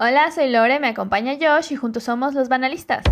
Hola, soy Lore, me acompaña Josh y juntos somos los banalistas.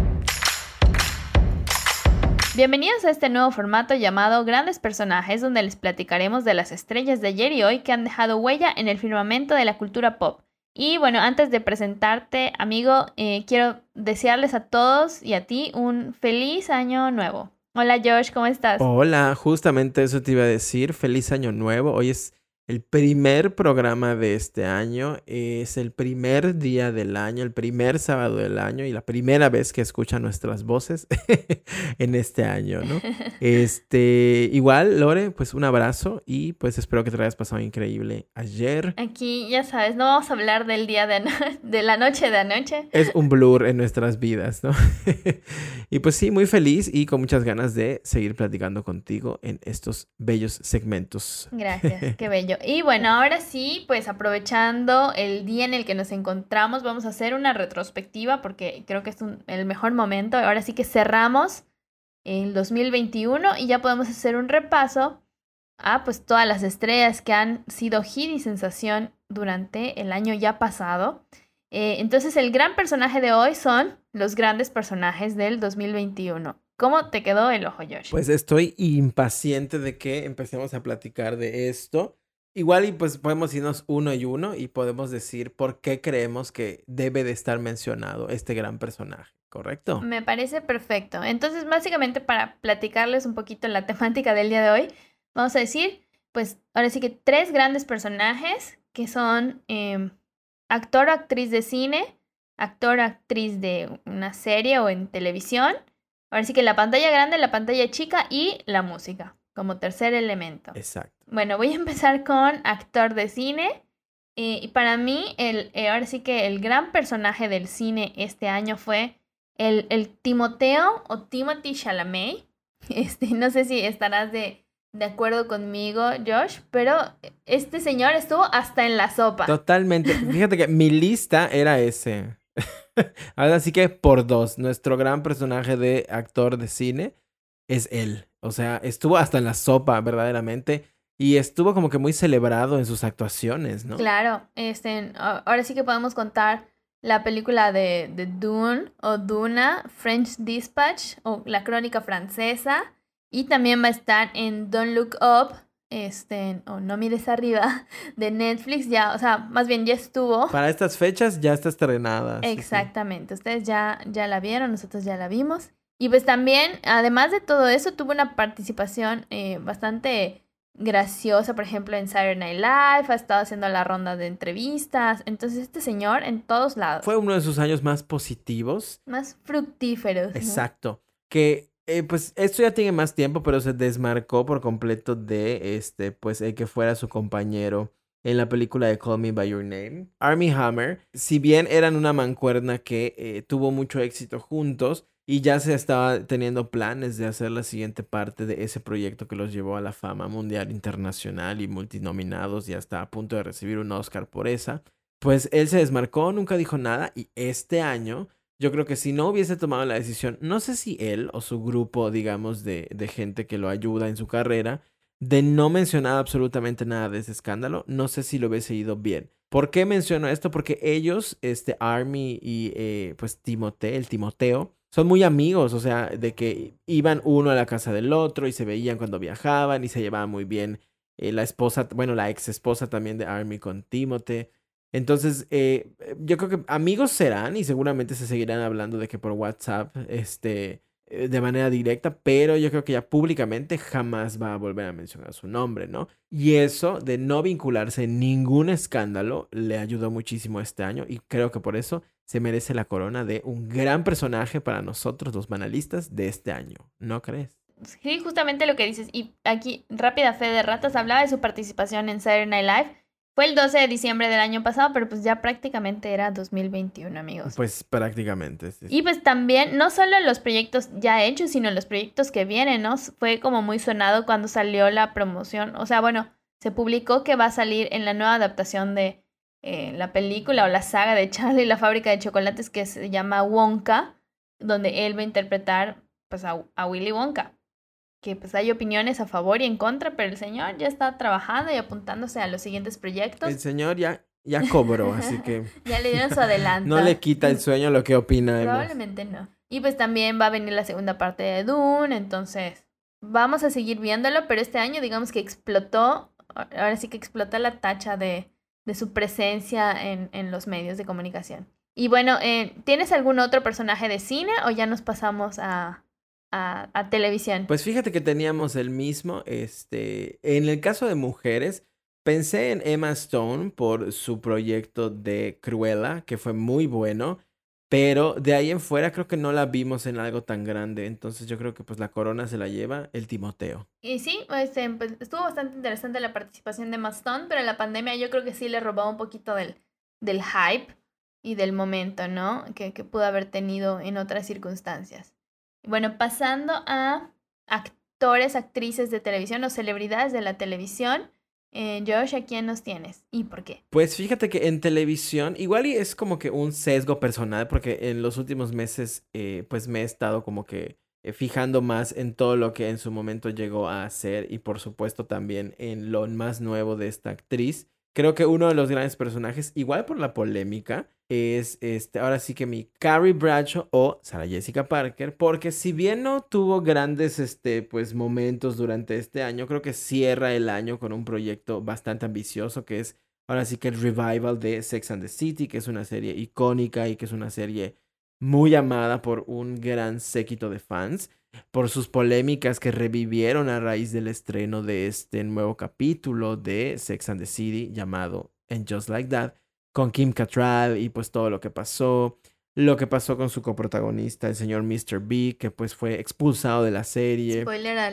Bienvenidos a este nuevo formato llamado Grandes Personajes, donde les platicaremos de las estrellas de ayer y hoy que han dejado huella en el firmamento de la cultura pop. Y bueno, antes de presentarte, amigo, eh, quiero desearles a todos y a ti un feliz año nuevo. Hola Josh, ¿cómo estás? Hola, justamente eso te iba a decir. Feliz año nuevo. Hoy es el primer programa de este año es el primer día del año, el primer sábado del año y la primera vez que escuchan nuestras voces en este año, ¿no? Este, igual, Lore, pues un abrazo y pues espero que te hayas pasado increíble ayer. Aquí, ya sabes, no vamos a hablar del día de, de la noche de anoche. Es un blur en nuestras vidas, ¿no? y pues sí, muy feliz y con muchas ganas de seguir platicando contigo en estos bellos segmentos. Gracias, qué bello. Y bueno, ahora sí, pues aprovechando el día en el que nos encontramos, vamos a hacer una retrospectiva porque creo que es el mejor momento. Ahora sí que cerramos el 2021 y ya podemos hacer un repaso a pues todas las estrellas que han sido hit y sensación durante el año ya pasado. Eh, entonces el gran personaje de hoy son los grandes personajes del 2021. ¿Cómo te quedó el ojo, Josh? Pues estoy impaciente de que empecemos a platicar de esto. Igual y pues podemos irnos uno y uno y podemos decir por qué creemos que debe de estar mencionado este gran personaje, ¿correcto? Me parece perfecto. Entonces, básicamente para platicarles un poquito la temática del día de hoy, vamos a decir, pues ahora sí que tres grandes personajes que son em, actor o actriz de cine, actor o actriz de una serie o en televisión, ahora sí que la pantalla grande, la pantalla chica y la música como tercer elemento. Exacto. Bueno, voy a empezar con actor de cine. Eh, y para mí, el, eh, ahora sí que el gran personaje del cine este año fue el, el Timoteo o Timothy Chalamet. Este, no sé si estarás de, de acuerdo conmigo, Josh, pero este señor estuvo hasta en la sopa. Totalmente. Fíjate que mi lista era ese. Ahora sí que por dos, nuestro gran personaje de actor de cine es él. O sea, estuvo hasta en la sopa, verdaderamente. Y estuvo como que muy celebrado en sus actuaciones, ¿no? Claro, este, ahora sí que podemos contar la película de, de Dune o Duna, French Dispatch o la crónica francesa. Y también va a estar en Don't Look Up, este, o No Mires Arriba, de Netflix. Ya, o sea, más bien ya estuvo. Para estas fechas ya está estrenada. Exactamente. Ustedes ya, ya la vieron, nosotros ya la vimos. Y pues también, además de todo eso, tuvo una participación eh, bastante graciosa, por ejemplo, en Saturday Night Live, ha estado haciendo la ronda de entrevistas. Entonces, este señor en todos lados. Fue uno de sus años más positivos. Más fructíferos. Exacto. Que, eh, pues, esto ya tiene más tiempo, pero se desmarcó por completo de, este, pues, el que fuera su compañero en la película de Call Me By Your Name. Army Hammer, si bien eran una mancuerna que eh, tuvo mucho éxito juntos, y ya se estaba teniendo planes de hacer la siguiente parte de ese proyecto que los llevó a la fama mundial internacional y multinominados y hasta a punto de recibir un Oscar por esa. Pues él se desmarcó, nunca dijo nada y este año yo creo que si no hubiese tomado la decisión, no sé si él o su grupo, digamos, de, de gente que lo ayuda en su carrera, de no mencionar absolutamente nada de ese escándalo, no sé si lo hubiese ido bien. ¿Por qué menciono esto? Porque ellos, este Army y eh, pues Timoteo, el Timoteo, son muy amigos, o sea, de que iban uno a la casa del otro y se veían cuando viajaban y se llevaban muy bien. Eh, la esposa, bueno, la ex esposa también de Army con Timothy. Entonces, eh, yo creo que amigos serán y seguramente se seguirán hablando de que por WhatsApp, este, eh, de manera directa, pero yo creo que ya públicamente jamás va a volver a mencionar su nombre, ¿no? Y eso de no vincularse en ningún escándalo le ayudó muchísimo este año y creo que por eso se merece la corona de un gran personaje para nosotros los banalistas de este año, ¿no crees? Sí, justamente lo que dices. Y aquí, rápida fe de ratas, hablaba de su participación en Saturday Night Live fue el 12 de diciembre del año pasado, pero pues ya prácticamente era 2021, amigos. Pues prácticamente. Sí. Y pues también, no solo los proyectos ya hechos, sino los proyectos que vienen, ¿no? Fue como muy sonado cuando salió la promoción. O sea, bueno, se publicó que va a salir en la nueva adaptación de eh, la película o la saga de Charlie y la fábrica de chocolates que se llama Wonka, donde él va a interpretar pues a Willy Wonka que pues hay opiniones a favor y en contra, pero el señor ya está trabajando y apuntándose a los siguientes proyectos. El señor ya ya cobró, así que... ya le dieron su adelanto. no le quita el sueño lo que opina. Probablemente no. Y pues también va a venir la segunda parte de Dune, entonces vamos a seguir viéndolo, pero este año digamos que explotó, ahora sí que explota la tacha de, de su presencia en, en los medios de comunicación. Y bueno, eh, ¿tienes algún otro personaje de cine o ya nos pasamos a, a, a, televisión? Pues fíjate que teníamos el mismo, este, en el caso de mujeres, pensé en Emma Stone por su proyecto de Cruella, que fue muy bueno. Pero de ahí en fuera creo que no la vimos en algo tan grande. Entonces yo creo que pues la corona se la lleva el Timoteo. Y sí, este, pues, estuvo bastante interesante la participación de Maston, pero la pandemia yo creo que sí le robó un poquito del, del hype y del momento, ¿no? Que, que pudo haber tenido en otras circunstancias. Bueno, pasando a actores, actrices de televisión o celebridades de la televisión. Eh, Josh, ¿a quién nos tienes y por qué? Pues fíjate que en televisión, igual y es como que un sesgo personal, porque en los últimos meses, eh, pues me he estado como que eh, fijando más en todo lo que en su momento llegó a hacer y por supuesto también en lo más nuevo de esta actriz. Creo que uno de los grandes personajes, igual por la polémica, es este, ahora sí que mi Carrie Bradshaw o Sarah Jessica Parker, porque si bien no tuvo grandes este, pues, momentos durante este año, creo que cierra el año con un proyecto bastante ambicioso que es ahora sí que el revival de Sex and the City, que es una serie icónica y que es una serie muy amada por un gran séquito de fans por sus polémicas que revivieron a raíz del estreno de este nuevo capítulo de Sex and the City llamado And Just Like That, con Kim Cattrall y pues todo lo que pasó, lo que pasó con su coprotagonista, el señor Mr. B, que pues fue expulsado de la serie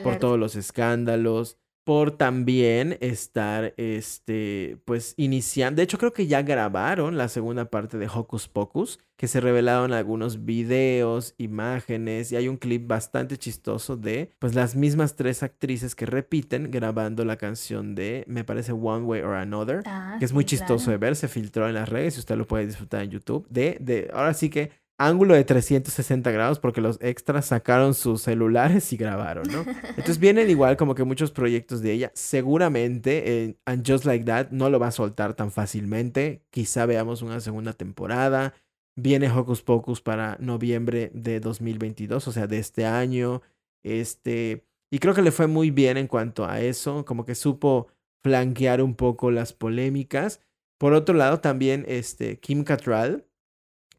por todos los escándalos por también estar, este, pues iniciando, de hecho creo que ya grabaron la segunda parte de Hocus Pocus, que se revelaron algunos videos, imágenes, y hay un clip bastante chistoso de, pues las mismas tres actrices que repiten grabando la canción de, me parece One Way or Another, ah, que es muy chistoso de ver, se filtró en las redes y usted lo puede disfrutar en YouTube, de, de, ahora sí que ángulo de 360 grados porque los extras sacaron sus celulares y grabaron, ¿no? Entonces vienen igual como que muchos proyectos de ella. Seguramente en And Just Like That no lo va a soltar tan fácilmente. Quizá veamos una segunda temporada. Viene Hocus Pocus para noviembre de 2022, o sea, de este año. Este, y creo que le fue muy bien en cuanto a eso, como que supo flanquear un poco las polémicas. Por otro lado, también este, Kim Cattrall,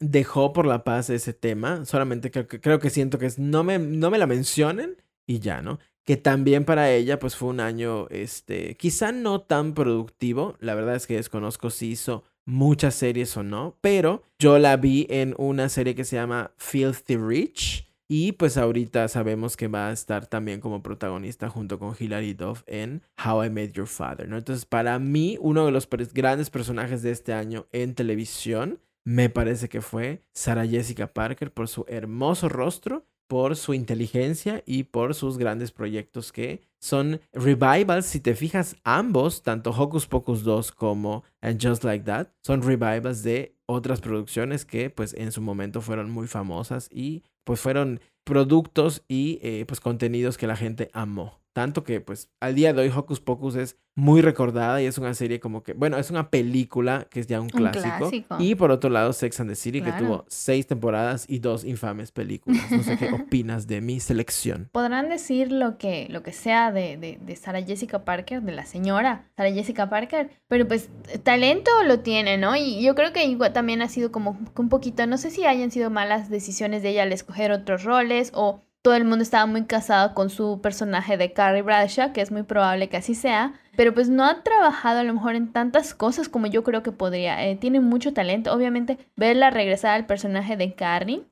dejó por la paz ese tema. Solamente creo que, creo que siento que es, no, me, no me la mencionen y ya, ¿no? Que también para ella pues fue un año, este, quizá no tan productivo. La verdad es que desconozco si hizo muchas series o no, pero yo la vi en una serie que se llama Filthy Rich. Y pues ahorita sabemos que va a estar también como protagonista junto con Hilary Duff en How I Met Your Father, ¿no? Entonces, para mí, uno de los grandes personajes de este año en televisión me parece que fue Sarah Jessica Parker por su hermoso rostro, por su inteligencia y por sus grandes proyectos que son revivals. Si te fijas, ambos, tanto Hocus Pocus 2 como And Just Like That, son revivals de otras producciones que pues en su momento fueron muy famosas y pues fueron productos y eh, pues contenidos que la gente amó. Tanto que, pues, al día de hoy Hocus Pocus es muy recordada y es una serie como que, bueno, es una película que es ya un clásico. Y por otro lado, Sex and the City, que tuvo seis temporadas y dos infames películas. No sé qué opinas de mi selección. Podrán decir lo que, lo que sea de, de, de Sarah Jessica Parker, de la señora Sarah Jessica Parker, pero pues talento lo tiene, ¿no? Y yo creo que igual también ha sido como un poquito, no sé si hayan sido malas decisiones de ella al escoger otros roles o todo el mundo estaba muy casado con su personaje de Carrie Bradshaw, que es muy probable que así sea, pero pues no ha trabajado a lo mejor en tantas cosas como yo creo que podría. Eh, tiene mucho talento, obviamente verla regresar al personaje de Carrie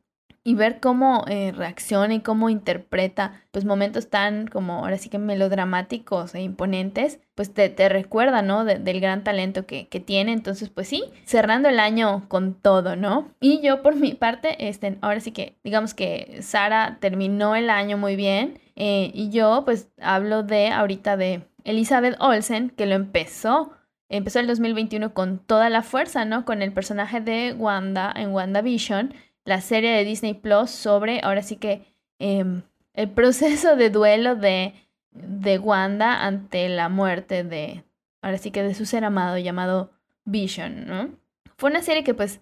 y ver cómo eh, reacciona y cómo interpreta pues momentos tan como ahora sí que melodramáticos e imponentes, pues te, te recuerda, ¿no? del gran talento que, que, tiene. Entonces, pues sí, cerrando el año con todo, ¿no? Y yo por mi parte, este, ahora sí que digamos que Sara terminó el año muy bien eh, y yo pues hablo de ahorita de Elizabeth Olsen, que lo empezó empezó el 2021 con toda la fuerza, ¿no? Con el personaje de Wanda en WandaVision la serie de Disney Plus sobre, ahora sí que, em, el proceso de duelo de, de Wanda ante la muerte de, ahora sí que de su ser amado llamado Vision, ¿no? Fue una serie que pues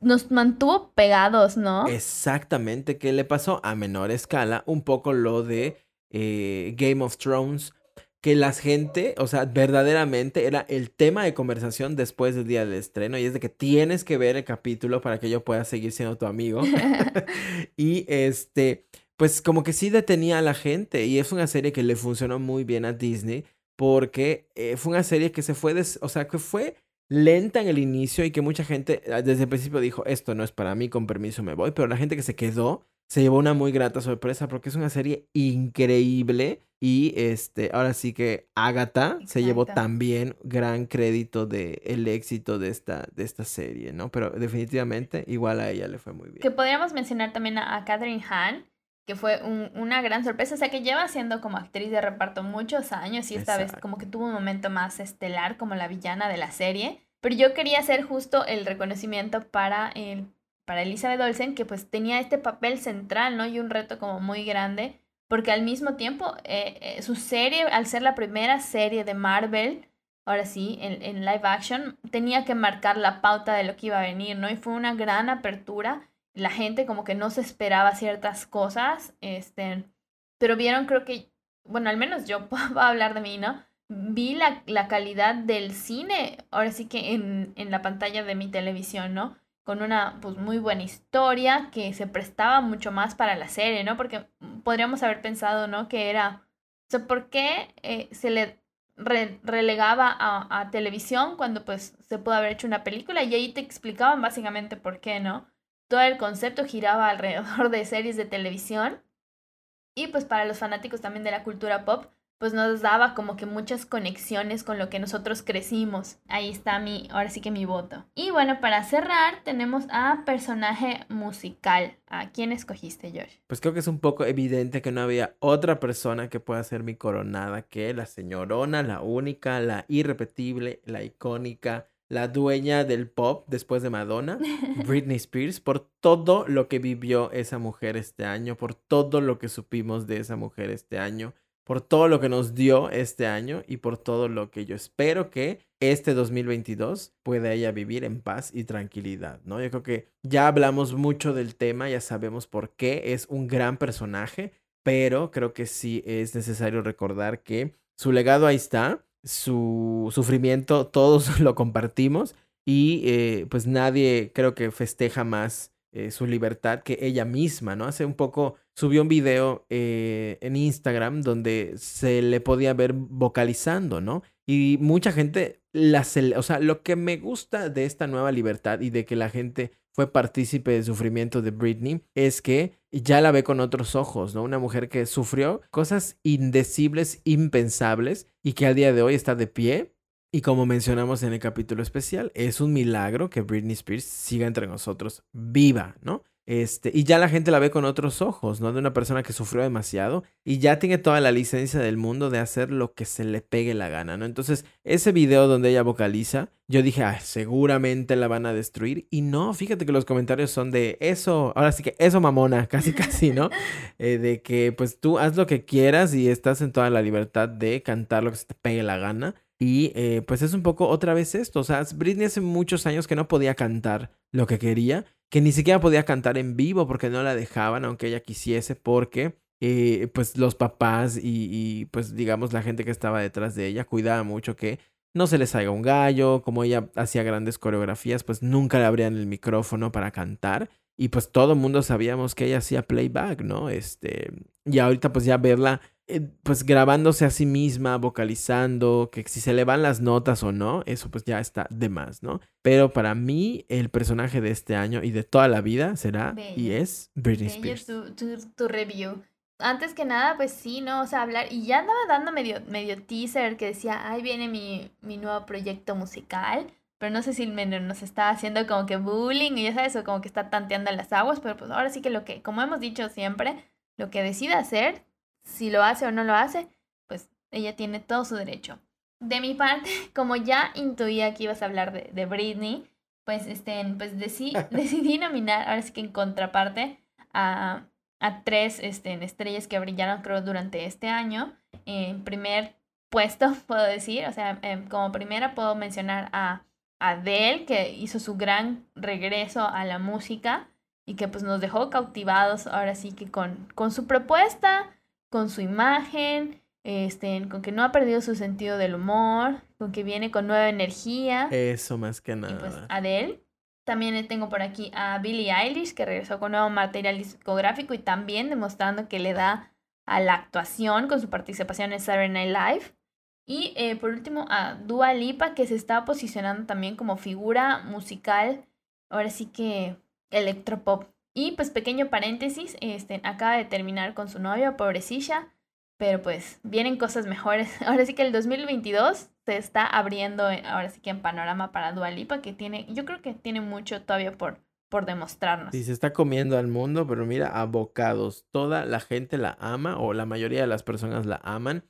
nos mantuvo pegados, ¿no? Exactamente, que le pasó a menor escala un poco lo de eh, Game of Thrones, que la gente, o sea, verdaderamente era el tema de conversación después del día del estreno y es de que tienes que ver el capítulo para que yo pueda seguir siendo tu amigo. y este, pues como que sí detenía a la gente y es una serie que le funcionó muy bien a Disney porque eh, fue una serie que se fue, o sea, que fue lenta en el inicio y que mucha gente ah, desde el principio dijo, esto no es para mí, con permiso me voy, pero la gente que se quedó se llevó una muy grata sorpresa porque es una serie increíble y este ahora sí que Agatha se llevó también gran crédito de el éxito de esta de esta serie, ¿no? Pero definitivamente igual a ella le fue muy bien. Que podríamos mencionar también a, Catherine Hahn, que fue una gran sorpresa, o sea que lleva siendo como actriz de reparto muchos años y esta vez como que tuvo un momento más estelar como la villana de la serie. Pero yo quería hacer justo el reconocimiento para el para Elizabeth Olsen, que pues tenía este papel central, ¿no? Y un reto como muy grande, porque al mismo tiempo eh, eh, su serie, al ser la primera serie de Marvel, ahora sí, en, en, live action, tenía que marcar la pauta de lo que iba a venir, ¿no? Y fue una gran apertura, la gente como que no se esperaba ciertas cosas, este, pero vieron creo que, bueno, al menos yo puedo hablar de mí, ¿no? Vi la, la calidad del cine, ahora sí que en, en la pantalla de mi televisión, ¿no? Con una pues muy buena historia que se prestaba mucho más para la serie, ¿no? Porque podríamos haber pensado, ¿no? Que era, o sea, ¿por qué eh, se le relegaba a, a, televisión cuando pues se pudo haber hecho una película? Y ahí te explicaban básicamente por qué, ¿no? Todo el concepto giraba alrededor de series de televisión. Y pues para los fanáticos también de la cultura pop, pues nos daba como que muchas conexiones con lo que nosotros crecimos. Ahí está mi, ahora sí que mi voto. Y bueno, para cerrar tenemos a personaje musical. ¿A quién escogiste, Josh? Pues creo que es un poco evidente que no había otra persona que pueda ser mi coronada que la señorona, la única, la irrepetible, la icónica, la dueña del pop después de Madonna, Britney Spears, por todo lo que vivió esa mujer este año, por todo lo que supimos de esa mujer este año por todo lo que nos dio este año y por todo lo que yo espero que este 2022 pueda ella vivir en paz y tranquilidad, ¿no? Yo creo que ya hablamos mucho del tema, ya sabemos por qué es un gran personaje, pero creo que sí es necesario recordar que su legado ahí está, su sufrimiento todos lo compartimos y eh, pues nadie creo que festeja más eh, su libertad que ella misma, ¿no? Hace un poco subió un video eh, en Instagram donde se le podía ver vocalizando, ¿no? Y mucha gente, la o sea, lo que me gusta de esta nueva libertad y de que la gente fue partícipe del sufrimiento de Britney es que ya la ve con otros ojos, ¿no? Una mujer que sufrió cosas indecibles, impensables y que al día de hoy está de pie y como mencionamos en el capítulo especial, es un milagro que Britney Spears siga entre nosotros viva, ¿no? Este, y ya la gente la ve con otros ojos, ¿no? De una persona que sufrió demasiado y ya tiene toda la licencia del mundo de hacer lo que se le pegue la gana, ¿no? Entonces, ese video donde ella vocaliza, yo dije, ah, seguramente la van a destruir. Y no, fíjate que los comentarios son de eso, ahora sí que eso mamona, casi casi, ¿no? Eh, de que pues tú haz lo que quieras y estás en toda la libertad de cantar lo que se te pegue la gana. Y eh, pues es un poco otra vez esto. O sea, Britney hace muchos años que no podía cantar lo que quería, que ni siquiera podía cantar en vivo porque no la dejaban, aunque ella quisiese, porque eh, pues los papás y, pues digamos la gente que estaba detrás de ella cuidaba mucho que no se le salga un gallo, como ella hacía grandes coreografías, pues nunca le abrían el micrófono para cantar. Y pues todo el mundo sabíamos que ella hacía playback, ¿no? Este, y ahorita pues ya verla eh, pues grabándose a sí misma, vocalizando, que si se le van las notas o no, eso pues ya está de más, ¿no? Pero para mí el personaje de este año y de toda la vida será y es Britney Spears. Tu, tu, tu, review. Antes que nada, pues sí, ¿no? O sea, hablar, y ya andaba dando medio, medio teaser que decía, ahí viene mi, mi nuevo proyecto musical, pero no sé si nos está haciendo como que bullying y ya sabes, o como que está tanteando las aguas, pero pues ahora sí que lo que, como hemos dicho siempre, lo que decida hacer, si lo hace o no lo hace, pues ella tiene todo su derecho. De mi parte, como ya intuía que ibas a hablar de, de Britney, pues, este, pues decidí nominar, ahora sí que en contraparte, a, a tres este, estrellas que brillaron creo durante este año. En primer puesto, puedo decir, o sea, em, como primera puedo mencionar a Adele, que hizo su gran regreso a la música y que pues nos dejó cautivados ahora sí que con, con su propuesta, con su imagen, este, con que no ha perdido su sentido del humor, con que viene con nueva energía. Eso más que Y pues nada. Adele. También tengo por aquí a Billie Eilish, que regresó con nuevo material discográfico y también demostrando que le da a la actuación con su participación en Saturday Night Live. Y eh, por último a Dua Lipa, que se está posicionando también como figura musical, ahora sí que electropop. Y pues pequeño paréntesis, este, acaba de terminar con su novio, pobrecilla, pero pues vienen cosas mejores. Ahora sí que el 2022 se está abriendo, eh, ahora sí que en panorama para Dua Lipa, que tiene, yo creo que tiene mucho todavía por, por demostrarnos. Sí, se está comiendo al mundo, pero mira, a bocados. Toda la gente la ama, o la mayoría de las personas la aman.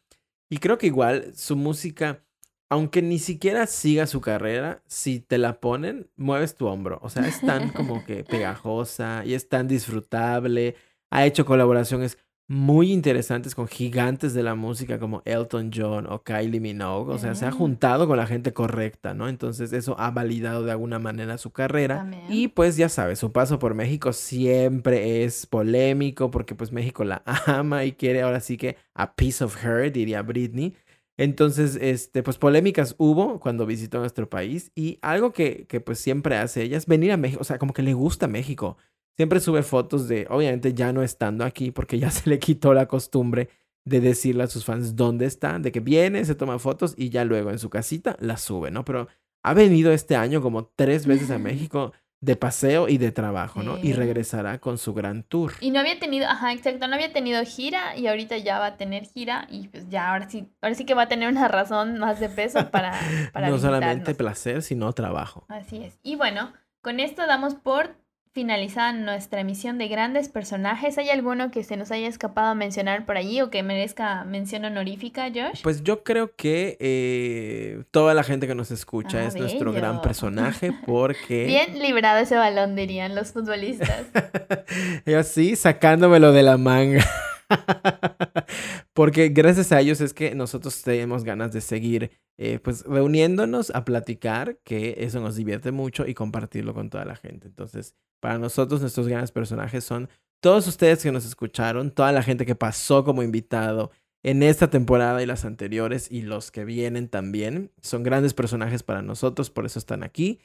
Y creo que igual su música, aunque ni siquiera siga su carrera, si te la ponen, mueves tu hombro. O sea, es tan como que pegajosa y es tan disfrutable. Ha hecho colaboraciones muy interesantes con gigantes de la música como Elton John o Kylie Minogue. O sea, se ha juntado con la gente correcta, ¿no? Entonces eso ha validado de alguna manera su carrera. También. Y pues ya sabes, su paso por México siempre es polémico porque pues México la ama y quiere ahora sí que a piece of her, diría Britney. Entonces, este, pues polémicas hubo cuando visitó nuestro país y algo que, que pues siempre hace ella es venir a México, o sea, como que le gusta México. Siempre sube fotos de, obviamente ya no estando aquí porque ya se le quitó la costumbre de decirle a sus fans dónde está, de que viene, se toma fotos y ya luego en su casita la sube, ¿no? Pero ha venido este año como tres veces a México de paseo y de trabajo, ¿no? Y regresará con su gran tour. Y no había tenido, ajá, exacto, no había tenido gira y ahorita ya va a tener gira y pues ya ahora sí, ahora sí que va a tener una razón más de peso para, para no solamente placer, sino trabajo. Así es. Y bueno, con esto damos por finalizada nuestra emisión de grandes personajes. ¿Hay alguno que se nos haya escapado a mencionar por allí o que merezca mención honorífica, Josh? Pues yo creo que eh, toda la gente que nos escucha Ah, es nuestro gran personaje porque... Bien librado ese balón, dirían los futbolistas. y así sacándomelo de la manga. Porque gracias a ellos es que nosotros tenemos ganas de seguir eh, pues reuniéndonos a platicar, que eso nos divierte mucho y compartirlo con toda la gente. Entonces, para nosotros nuestros grandes personajes son todos ustedes que nos escucharon, toda la gente que pasó como invitado en esta temporada y las anteriores y los que vienen también. Son grandes personajes para nosotros, por eso están aquí.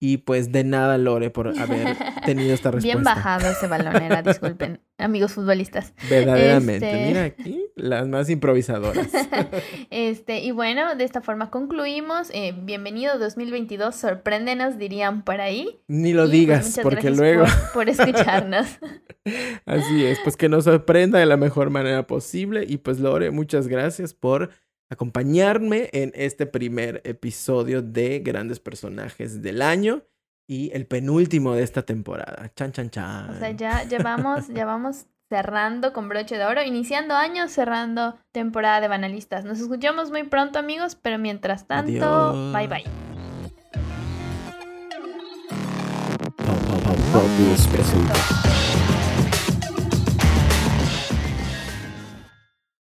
Y pues de nada, Lore, por haber tenido esta respuesta. Bien bajado ese balón era, disculpen, amigos futbolistas. Verdaderamente. Este- Mira aquí, las más improvisadoras. Este, y bueno, de esta forma concluimos. Eh, bienvenido 2022, sorpréndenos, dirían por ahí. Ni lo Y, pues, digas, porque luego. Por, por escucharnos. Así es, pues que nos sorprenda de la mejor manera posible. Y pues, Lore, muchas gracias por acompañarme en este primer episodio de Grandes Personajes del Año y el penúltimo de esta temporada. Chan, chan, chan. O sea, ya, ya vamos, ya vamos cerrando con broche de oro, iniciando año, cerrando temporada de banalistas. Nos escuchamos muy pronto, amigos, pero mientras tanto, Adiós. bye bye. Presenta.